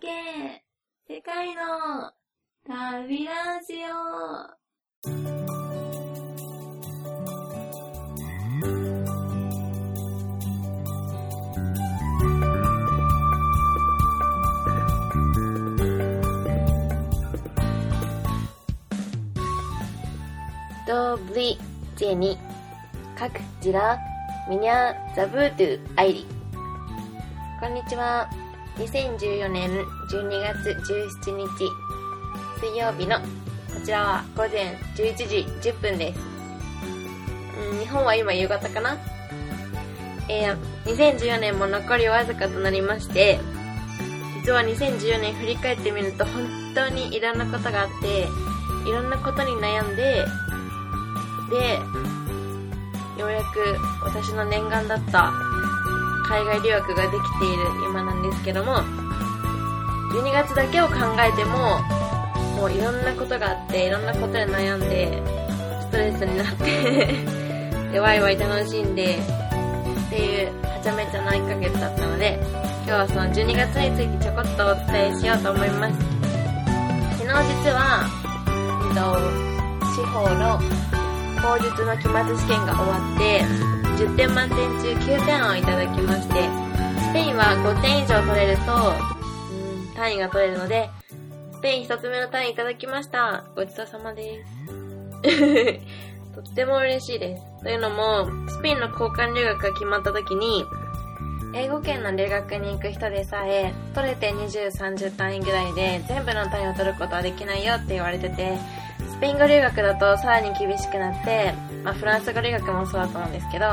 け世界の旅ラジオ。ドブリジェニカクジラミニャザブートゥアイリ。こんにちは。2014年12月17日水曜日のこちらは午前11時10分です。うん日本は今夕方かな？えー、2014年も残りわずかとなりまして実は2014年振り返ってみると本当にいろんなことがあっていろんなことに悩んででようやく私の念願だった海外留学ができている今なんですけども12月だけを考えてももういろんなことがあっていろんなことで悩んでストレスになって でワイワイ楽しんでっていうはちゃめちゃな1ヶ月だったので今日はその12月についてちょこっとお伝えしようと思います。昨日実は、えっと、司法の口述の期末試験が終わって10点満点中9点をいただきましてスペインは5点以上取れるとうん単位が取れるのでスペイン1つ目の単位いただきました。ごちそうさまです。とっても嬉しいです。というのもスペインの交換留学が決まった時に英語圏の留学に行く人でさえ取れて20、30単位ぐらいで全部の単位を取ることはできないよって言われててスペイン語留学だとさらに厳しくなって、まあ、フランス語留学もそうだと思うんですけど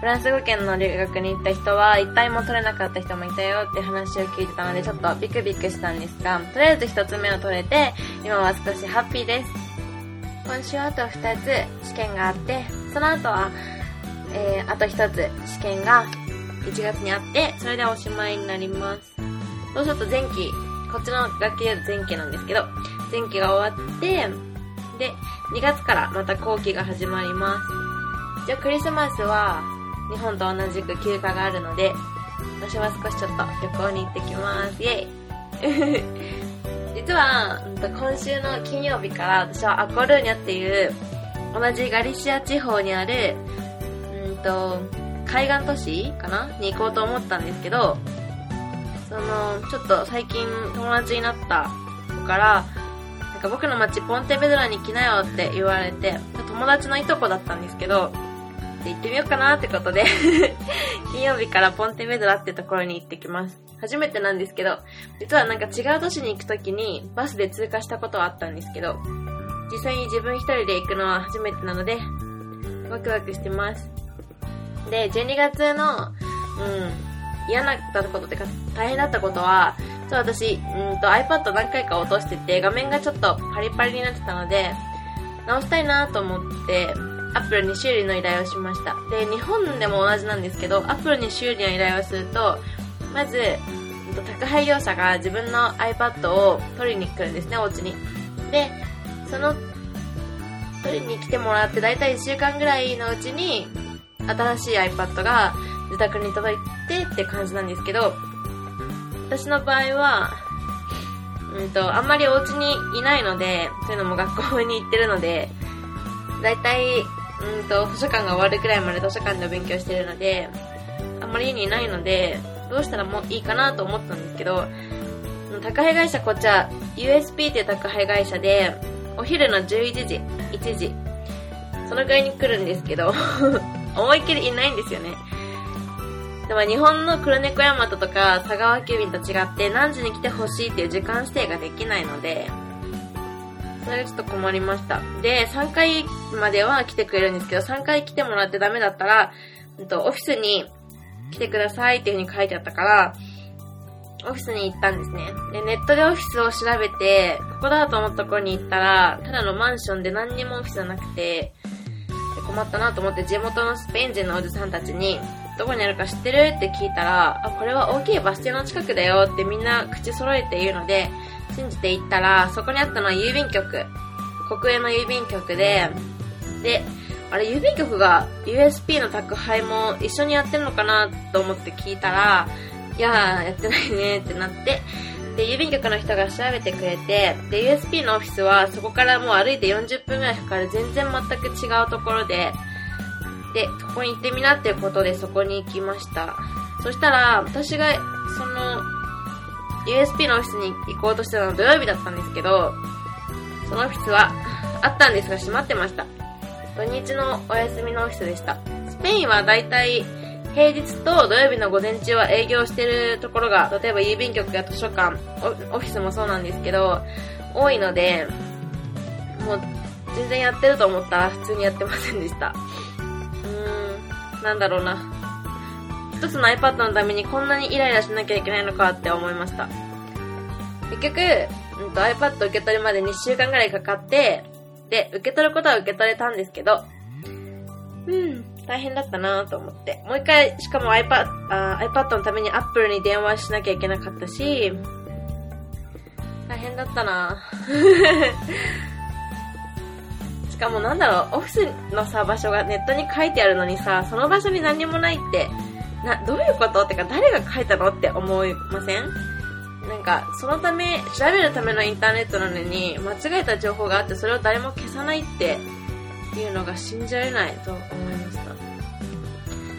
フランス語圏の留学に行った人は一体も取れなかった人もいたよって話を聞いてたのでちょっとビクビクしたんですがとりあえず一つ目を取れて今は少しハッピーです。今週あと2つ試験があってその後は、えー、あと1つ試験が1月にあってそれでおしまいになります。そうすると前期こっちの学期で前期なんですけど前期が終わってで2月からまた後期が始まります。じゃあクリスマスは日本と同じく休暇があるので私は少しちょっと旅行に行ってきます。イェイ。実は今週の金曜日から私はアコルーニャっていう同じガリシア地方にあるうんと海岸都市かな？に行こうと思ったんですけどそのちょっと最近友達になった子からなんか僕の町ポンテベドラに来なよって言われて友達のいとこだったんですけどで行ってみようかなってことで 金曜日からポンテベドラってところに行ってきます。初めてなんですけど実はなんか違う都市に行く時にバスで通過したことはあったんですけど実際に自分一人で行くのは初めてなのでワクワクしてます。で12月のうん嫌なったことってか大変だったことはちょっと私、うんと iPad 何回か落としてて画面がちょっとパリパリになってたので直したいなと思ってアップルに修理の依頼をしました。で日本でも同じなんですけどアップルに修理の依頼をするとまず宅配業者が自分の iPad を取りに来るんですねお家に。でその取りに来てもらって大体1週間ぐらいのうちに新しい iPad が自宅に届いてって感じなんですけど私の場合は、うんと、あんまりお家にいないので、そういうのも学校に行ってるので、だいたい、うんと、図書館が終わるくらいまで図書館で勉強してるので、あんまり家にいないので、どうしたらもういいかなと思ったんですけど、宅配会社こっちは USP っていう宅配会社で、お昼の11時、1時、そのぐらいに来るんですけど、思いっきりいないんですよね。でも日本の黒猫ヤマトとか佐川急便と違って何時に来てほしいっていう時間指定ができないので、それがちょっと困りました。で、3回までは来てくれるんですけど、3回来てもらってダメだったら、うんと、オフィスに来てくださいっていう風に書いてあったから、オフィスに行ったんですね。で、ネットでオフィスを調べて、ここだと思ったところに行ったら、ただのマンションで何にもオフィスなくて、困ったなと思って地元のスペイン人のおじさんたちに、どこにあるか知ってる？って聞いたら、あ、これは大きいバス停の近くだよってみんな口揃えて言うので、信じて行ったら、そこにあったのは郵便局。国営の郵便局で、で、あれ郵便局が USP の宅配も一緒にやってるのかなと思って聞いたら、いやー、やってないねってなって、で、郵便局の人が調べてくれて、で、USP のオフィスはそこからもう歩いて40分くらいかかる全然全く違うところで、で、そこに行ってみなっていうことでそこに行きました。そしたら、私が、その、USP のオフィスに行こうとしてたのは土曜日だったんですけど、そのオフィスはあったんですが閉まってました。土日のお休みのオフィスでした。スペインはだいたい平日と土曜日の午前中は営業してるところが、例えば郵便局や図書館、オフィスもそうなんですけど、多いので、もう全然やってると思ったら普通にやってませんでした。なんだろうな。一つの iPad のためにこんなにイライラしなきゃいけないのかって思いました。結局、うんと iPad 受け取りまで2週間ぐらいかかって、で、受け取ることは受け取れたんですけど、うん、大変だったなと思って。もう一回、しかも iPad、あ iPad のために Apple に電話しなきゃいけなかったし、大変だったなしかもなんだろう、オフィスのさ、場所がネットに書いてあるのにさ、その場所に何もないって、な、どういうことってか、誰が書いたのって思いません？なんか、そのため、調べるためのインターネットなのに、間違えた情報があって、それを誰も消さないっていうのが信じられないと思いまし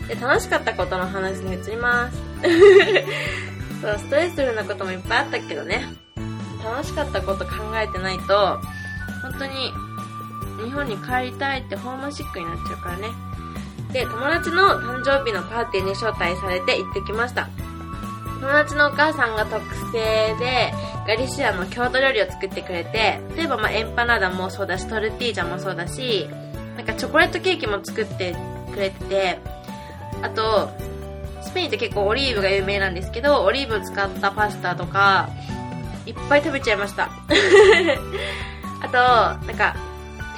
た。で、楽しかったことの話に移ります。そう、ストレスフルなこともいっぱいあったけどね。楽しかったこと考えてないと、本当に日本に帰りたいってホームシックになっちゃうからね。で、友達の誕生日のパーティーに招待されて行ってきました。友達のお母さんが特製で、ガリシアの郷土料理を作ってくれて、例えばまあエンパナダもそうだし、トルティージャもそうだし、なんかチョコレートケーキも作ってくれてて、あと、スペインって結構オリーブが有名なんですけど、オリーブを使ったパスタとか、いっぱい食べちゃいました。あと、なんか、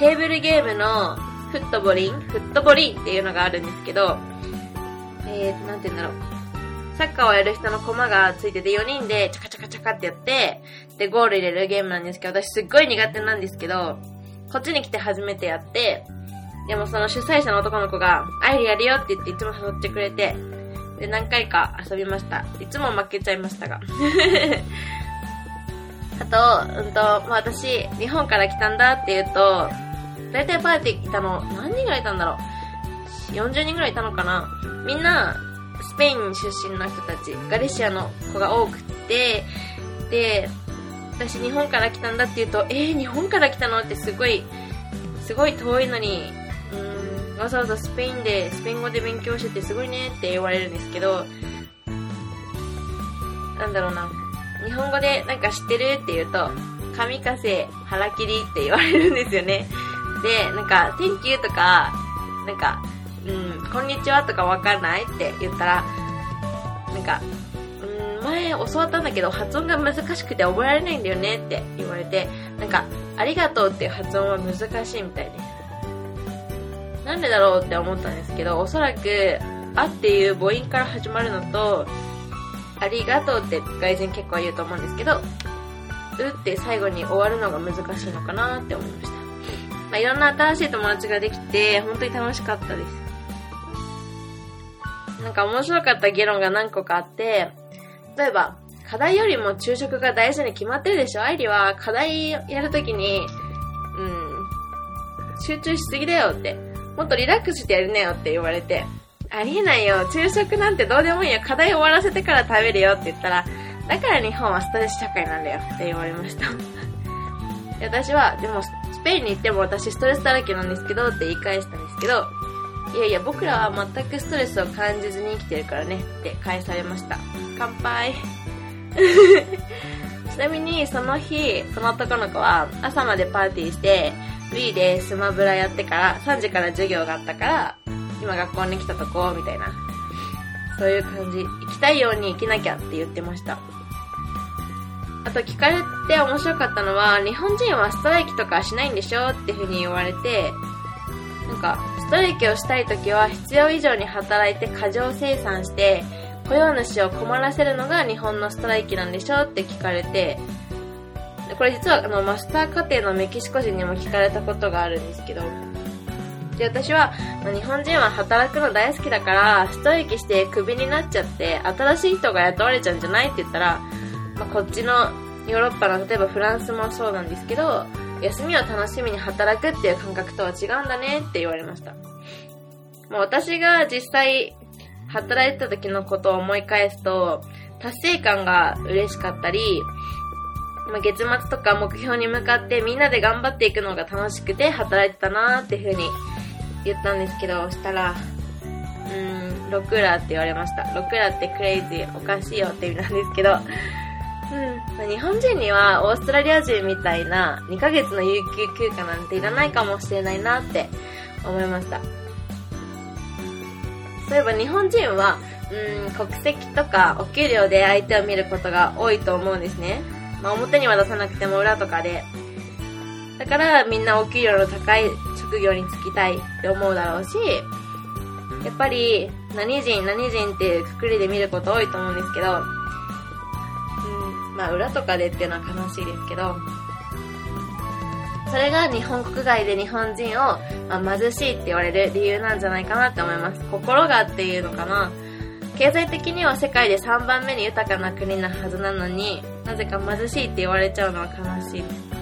テーブルゲームのフットボリンフットボリンっていうのがあるんですけど、えー、なんて言うんだろう。サッカーをやる人のコマがついてて4人でチャカチャカチャカってやって、で、ゴール入れるゲームなんですけど、私すっごい苦手なんですけど、こっちに来て初めてやって、でもその主催者の男の子が、アイリやるよって言っていつも誘ってくれて、で、何回か遊びました。いつも負けちゃいましたが。あと、うんと、まあ、私、日本から来たんだって言うと、大体パーティーいたの、何人ぐらいいたんだろう。40人ぐらいいたのかな。みんな、スペイン出身の人たち、ガリシアの子が多くて、で、私日本から来たんだって言うと、えー、日本から来たのってすごい、すごい遠いのに、うん、わざわざスペインで、スペイン語で勉強しててすごいねって言われるんですけど、なんだろうな。日本語でなんか知ってるって言うと、神風腹切りって言われるんですよね。で、なんか、Thank you とか、なんか、うん、こんにちはとかわかんないって言ったら、なんか、うん、前教わったんだけど発音が難しくて覚えられないんだよねって言われて、なんか、ありがとうっていう発音は難しいみたいです。なんでだろうって思ったんですけど、おそらく、あっていう母音から始まるのと、ありがとうって外人結構言うと思うんですけど、うって最後に終わるのが難しいのかなって思いました。まあ、いろんな新しい友達ができて、本当に楽しかったです。なんか面白かった議論が何個かあって、例えば、課題よりも昼食が大事に決まってるでしょ？愛理は課題やるときに、うん、集中しすぎだよって、もっとリラックスしてやるねよって言われて、ありえないよ。昼食なんてどうでもいいよ。課題終わらせてから食べるよって言ったら、だから日本はストレス社会なんだよって言われました。で私は、でも、スペインに行っても私ストレスだらけなんですけどって言い返したんですけど、いやいや、僕らは全くストレスを感じずに生きてるからねって返されました。乾杯。ちなみに、その日、その男の子は朝までパーティーして、Wii でスマブラやってから、3時から授業があったから、今学校に来たとこ、みたいな。そういう感じ。行きたいように生きなきゃって言ってました。あと聞かれて面白かったのは、日本人はストライキとかしないんでしょっていう風に言われて、なんか、ストライキをしたい時は必要以上に働いて過剰生産して、雇用主を困らせるのが日本のストライキなんでしょって聞かれて、これ実はあのマスター課程のメキシコ人にも聞かれたことがあるんですけど、で、私は、日本人は働くの大好きだから、ストライキしてクビになっちゃって、新しい人が雇われちゃうんじゃないって言ったら、こっちのヨーロッパの例えばフランスもそうなんですけど、休みを楽しみに働くっていう感覚とは違うんだねって言われました。もう私が実際働いてた時のことを思い返すと、達成感が嬉しかったり、ま、月末とか目標に向かってみんなで頑張っていくのが楽しくて働いてたなーっていう風に言ったんですけどそ、したら、うーん、ロクラって言われました。ロクラってクレイジー、おかしいよって意味なんですけど、うん、日本人にはオーストラリア人みたいな2ヶ月の有給休暇なんていらないかもしれないなって思いました。そういえば日本人は、うん、国籍とかお給料で相手を見ることが多いと思うんですね。まあ表には出さなくても裏とかで。だからみんなお給料の高い職業に就きたいって思うだろうし、やっぱり何人何人っていうくくりで見ること多いと思うんですけど、まあ裏とかでっていうのは悲しいですけど、それが日本国外で日本人を、まあ、貧しいって言われる理由なんじゃないかなって思います。心がっていうのかな。経済的には世界で3番目に豊かな国なはずなのになぜか貧しいって言われちゃうのは悲しいです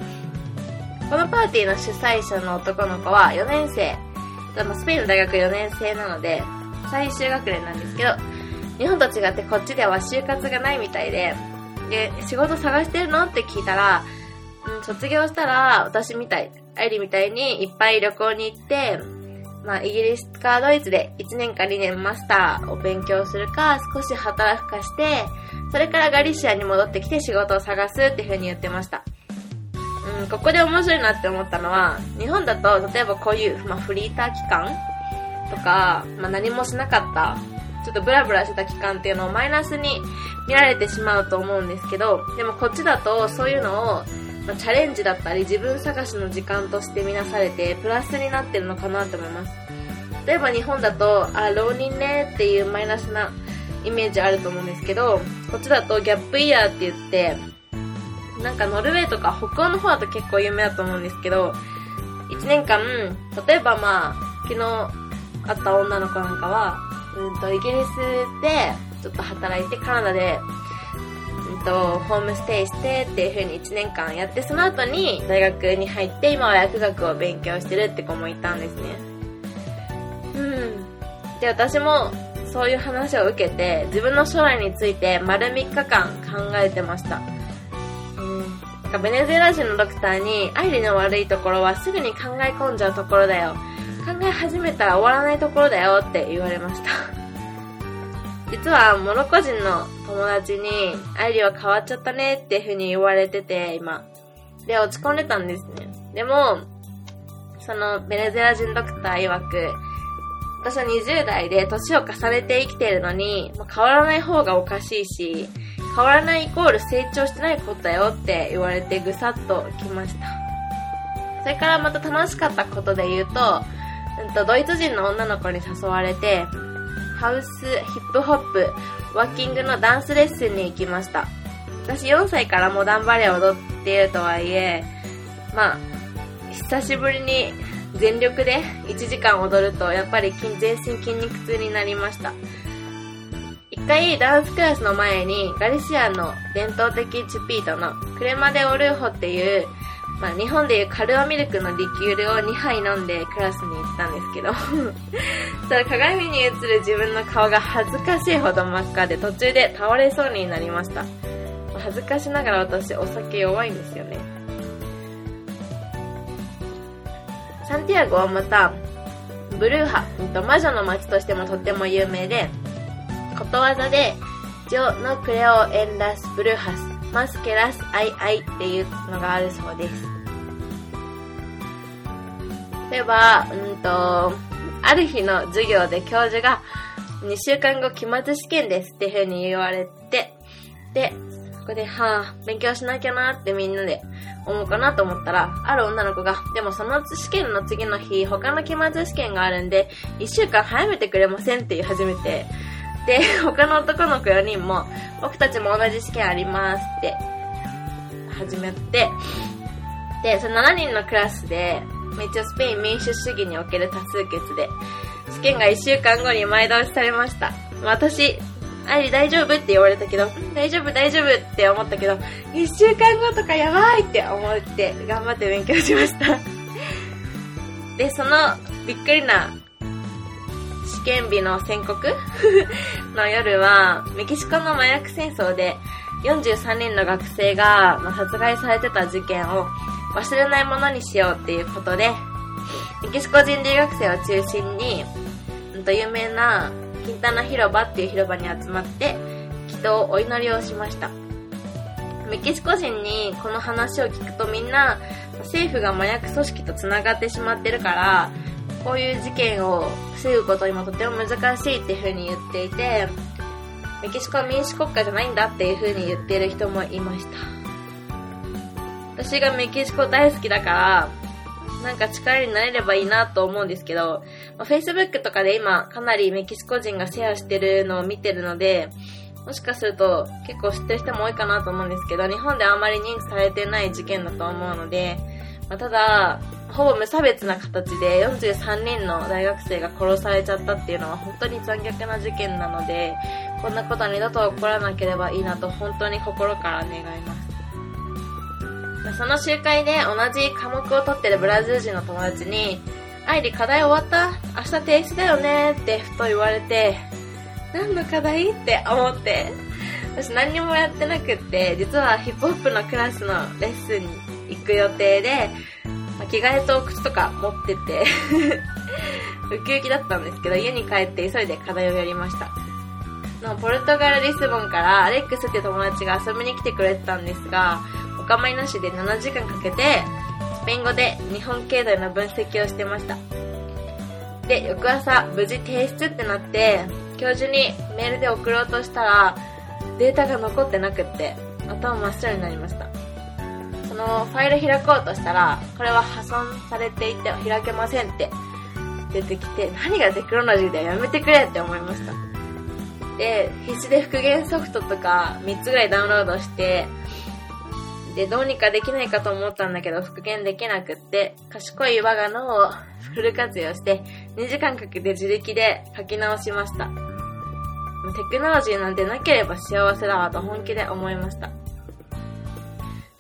このパーティーの主催者の男の子は4年生スペインの大学4年生なので最終学年なんですけど日本と違ってこっちでは就活がないみたいでで仕事探してるの？って聞いたら、うん、卒業したら私みたい愛理みたいにいっぱい旅行に行ってまあ、イギリスかドイツで1年か2年マスターを勉強するか、少し働くかして、それからガリシアに戻ってきて仕事を探すっていう風に言ってました。うん、ここで面白いなって思ったのは、日本だと、例えばこういう、まあ、フリーター期間とか、まあ、何もしなかった、ちょっとブラブラしてた期間っていうのをマイナスに見られてしまうと思うんですけど、でもこっちだとそういうのをまあ、チャレンジだったり自分探しの時間として見なされてプラスになってるのかなと思います。例えば日本だとあ浪人ねっていうマイナスなイメージあると思うんですけどこっちだとギャップイヤーって言ってなんかノルウェーとか北欧の方だと結構有名だと思うんですけど1年間例えばまあ昨日会った女の子なんかはうんとイギリスでちょっと働いてカナダでうんと、ホームステイしてっていう風に1年間やって、その後に大学に入って、今は薬学を勉強してるって子もいたんですね。うん。で、私もそういう話を受けて、自分の将来について丸3日間考えてました。うん。ベネズエラ人のドクターに、愛理の悪いところはすぐに考え込んじゃうところだよ。考え始めたら終わらないところだよって言われました。実はモロコ人の友達に、アイリは変わっちゃったねっていう風に言われてて、今。で、落ち込んでたんですね。でも、そのベネズエラ人ドクター曰く、私は20代で年を重ねて生きているのに、まあ、変わらない方がおかしいし、変わらないイコール成長してないことだよって言われてぐさっときました。それからまた楽しかったことで言うと、うんと、ドイツ人の女の子に誘われて、ハウスヒップホップワーキングのダンスレッスンに行きました。私4歳からモダンバレエを踊っているとはいえまあ久しぶりに全力で1時間踊るとやっぱり全身筋肉痛になりました。一回ダンスクラスの前にガリシアの伝統的チュピートのクレマデオルーホっていうまあ、日本でいうカルアミルクのリキュールを2杯飲んでクラスに行ったんですけど。それ鏡に映る自分の顔が恥ずかしいほど真っ赤で途中で倒れそうになりました。恥ずかしながら私お酒弱いんですよね。サンティアゴはまたブルーハ魔女の街としてもとっても有名でことわざでジョのクレオエンラスブルーハスマスケラスアイアイっていうのがあるそうです。例えば、うんと、ある日の授業で教授が、2週間後期末試験ですっていう風に言われて、で、そこで、はぁ、勉強しなきゃなってみんなで思うかなと思ったら、ある女の子が、でもその試験の次の日、他の期末試験があるんで、1週間早めてくれませんって言い始めて、で、他の男の子4人も、僕たちも同じ試験ありますって始めて、で、その7人のクラスで、一応スペイン民主主義における多数決で、試験が1週間後に前倒しされました。私、愛理大丈夫って言われたけど、大丈夫大丈夫って思ったけど、1週間後とかやばいって思って頑張って勉強しました。で、そのびっくりな試験日の宣告？の夜は、メキシコの麻薬戦争で43人の学生が、殺害されてた事件を忘れないものにしようっていうことで、メキシコ人留学生を中心に、うんと有名なキンタナ広場っていう広場に集まって、祈祷、お祈りをしました。メキシコ人にこの話を聞くとみんな政府が麻薬組織と繋がってしまってるから、こういう事件を防ぐことにもとても難しいっていう風に言っていて、メキシコは民主国家じゃないんだっていう風に言ってる人もいました。私がメキシコ大好きだから、なんか力になれればいいなと思うんですけど、まあ、Facebook とかで今かなりメキシコ人がシェアしてるのを見てるので、もしかすると結構知ってる人も多いかなと思うんですけど、日本ではあまり認知されてない事件だと思うので、まあ、ただ、ほぼ無差別な形で43人の大学生が殺されちゃったっていうのは本当に残虐な事件なので、こんなことは二度と起こらなければいいなと本当に心から願います。その集会で同じ科目を取ってるブラジル人の友達に、愛理課題終わった？明日提出だよね？ってふと言われて、何の課題？って思って、私何にもやってなくって、実はヒップホップのクラスのレッスンに行く予定で、ま着替えと靴とか持ってて、ウキウキだったんですけど、家に帰って急いで課題をやりました。のポルトガル・リスボンからアレックスって友達が遊びに来てくれてたんですが、お構いなしで7時間かけて、スペイン語で日本経済の分析をしてました。で、翌朝、無事提出ってなって、教授にメールで送ろうとしたら、データが残ってなくって、頭真っ白になりました。そのファイル開こうとしたら、これは破損されていて開けませんって出てきて、何がテクノロジーだよ、やめてくれって思いました。で、必死で復元ソフトとか3つぐらいダウンロードして、で、どうにかできないかと思ったんだけど、復元できなくって、賢い我が脳をフル活用して、2時間かけて自力で書き直しました。テクノロジーなんてなければ幸せだわと本気で思いました。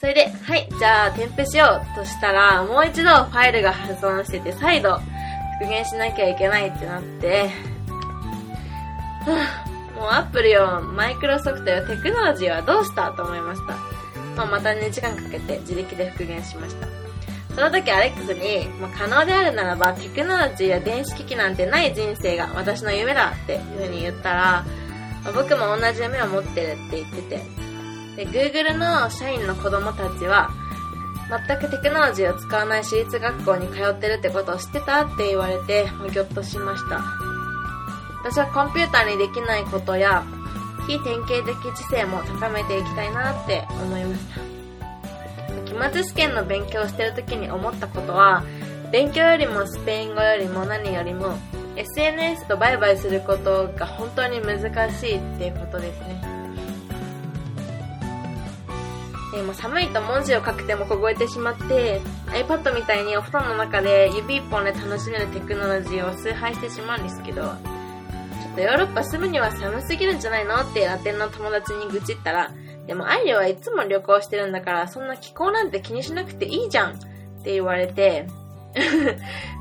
それで、はい、じゃあ添付しようとしたら、もう一度ファイルが破損してて、再度復元しなきゃいけないってなって、もうアップルよ、マイクロソフトよ、テクノロジーはどうしたと思いました。まあ、また2時間かけて自力で復元しました。その時アレックスに、まあ、可能であるならばテクノロジーや電子機器なんてない人生が私の夢だっていう風に言ったら、まあ僕も同じ夢を持ってるって言ってて、で、Google の社員の子供たちは、全くテクノロジーを使わない私立学校に通ってるってことを知ってたって言われて、もうぎょっとしました。私はコンピューターにできないことや、非典型的知性も高めていきたいなって思いました。期末試験の勉強をしてる時に思ったことは、勉強よりもスペイン語よりも何よりも、SNS とバイバイすることが本当に難しいっていうことですね。でも寒いと文字を書く手も凍えてしまって iPad みたいにお布団の中で指一本で楽しめるテクノロジーを崇拝してしまうんですけどヨーロッパ住むには寒すぎるんじゃないの？ってラテンの友達に愚痴ったらでもアイリはいつも旅行してるんだからそんな気候なんて気にしなくていいじゃんって言われて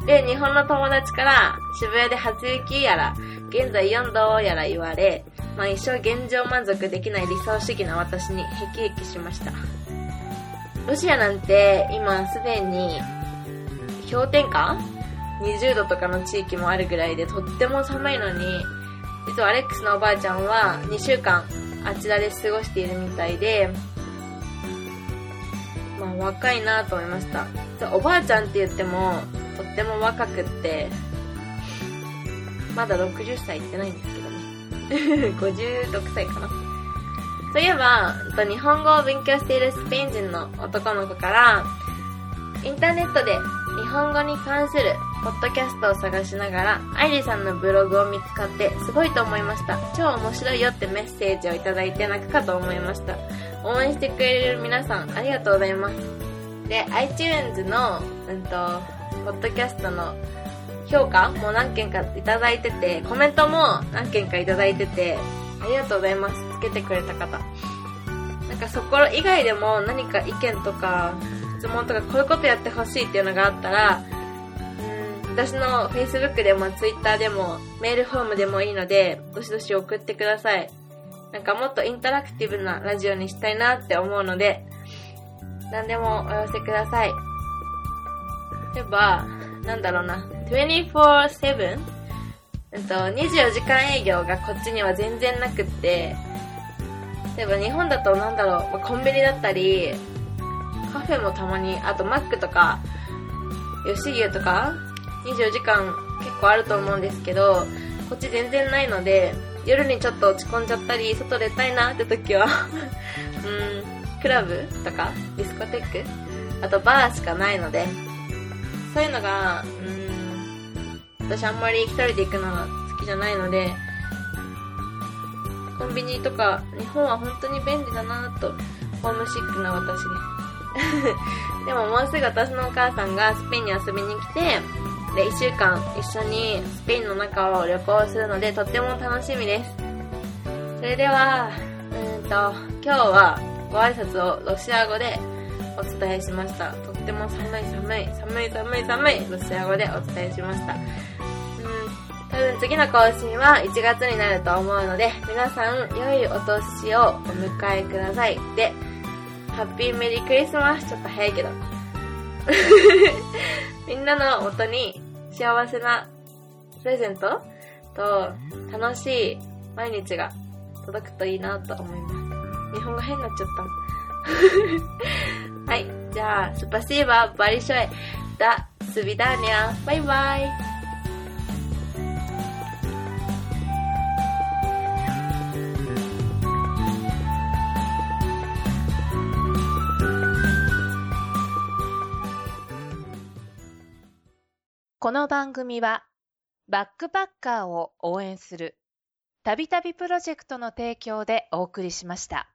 で日本の友達から渋谷で初雪やら現在4度やら言われまあ一生現状満足できない理想主義な私にヘキヘキしました。ロシアなんて今すでに氷点下 ?20 度とかの地域もあるぐらいでとっても寒いのに、実はアレックスのおばあちゃんは2週間あちらで過ごしているみたいで、まあ若いなと思いました。おばあちゃんって言ってもとっても若くって、まだ60歳いってないんですけどね。56歳かな。そういえば、日本語を勉強しているスペイン人の男の子から、インターネットで日本語に関するポッドキャストを探しながら、アイリさんのブログを見つかって、すごいと思いました。超面白いよってメッセージをいただいて泣くかと思いました。応援してくれる皆さん、ありがとうございます。で、iTunes の、うんと、ポッドキャストの評価も何件かいただいてて、コメントも何件かいただいてて、ありがとうございます。つけてくれた方。なんかそこ以外でも何か意見とか質問とかこういうことやってほしいっていうのがあったら、うん、私の Facebook でも Twitter でもメールフォームでもいいので、どしどし送ってください。なんかもっとインタラクティブなラジオにしたいなって思うので、何でもお寄せください。例えば、なんだろうな、24-7? えっと、24時間営業がこっちには全然なくって、例えば日本だとなんだろう、まあ、コンビニだったり、カフェもたまに、あとマックとか、吉牛とか、24時間結構あると思うんですけど、こっち全然ないので、夜にちょっと落ち込んじゃったり、外出たいなって時は うん、クラブとか、ディスコテックあとバーしかないので、そういうのが、うん、私あんまり一人で行くのが好きじゃないので、コンビニとか、日本は本当に便利だなと、ホームシックな私です。でももうすぐ私のお母さんがスペインに遊びに来て、で、1週間一緒にスペインの中を旅行するので、とっても楽しみです。それでは、うんと、今日はご挨拶をロシア語でお伝えしました。とっても寒い寒い、寒い寒い寒い、ロシア語でお伝えしました。うん、多分次の更新は1月になると思うので、皆さん良いお年をお迎えください。で、ハッピーメリークリスマスちょっと早いけど。みんなの元に幸せなプレゼントと楽しい毎日が届くといいなと思います。日本語変になっちゃった。はい。じゃあ、スパシーバーバリショエ。ダ、スビダーニャ。バイバイ。この番組はバックパッカーを応援するたびたびプロジェクトの提供でお送りしました。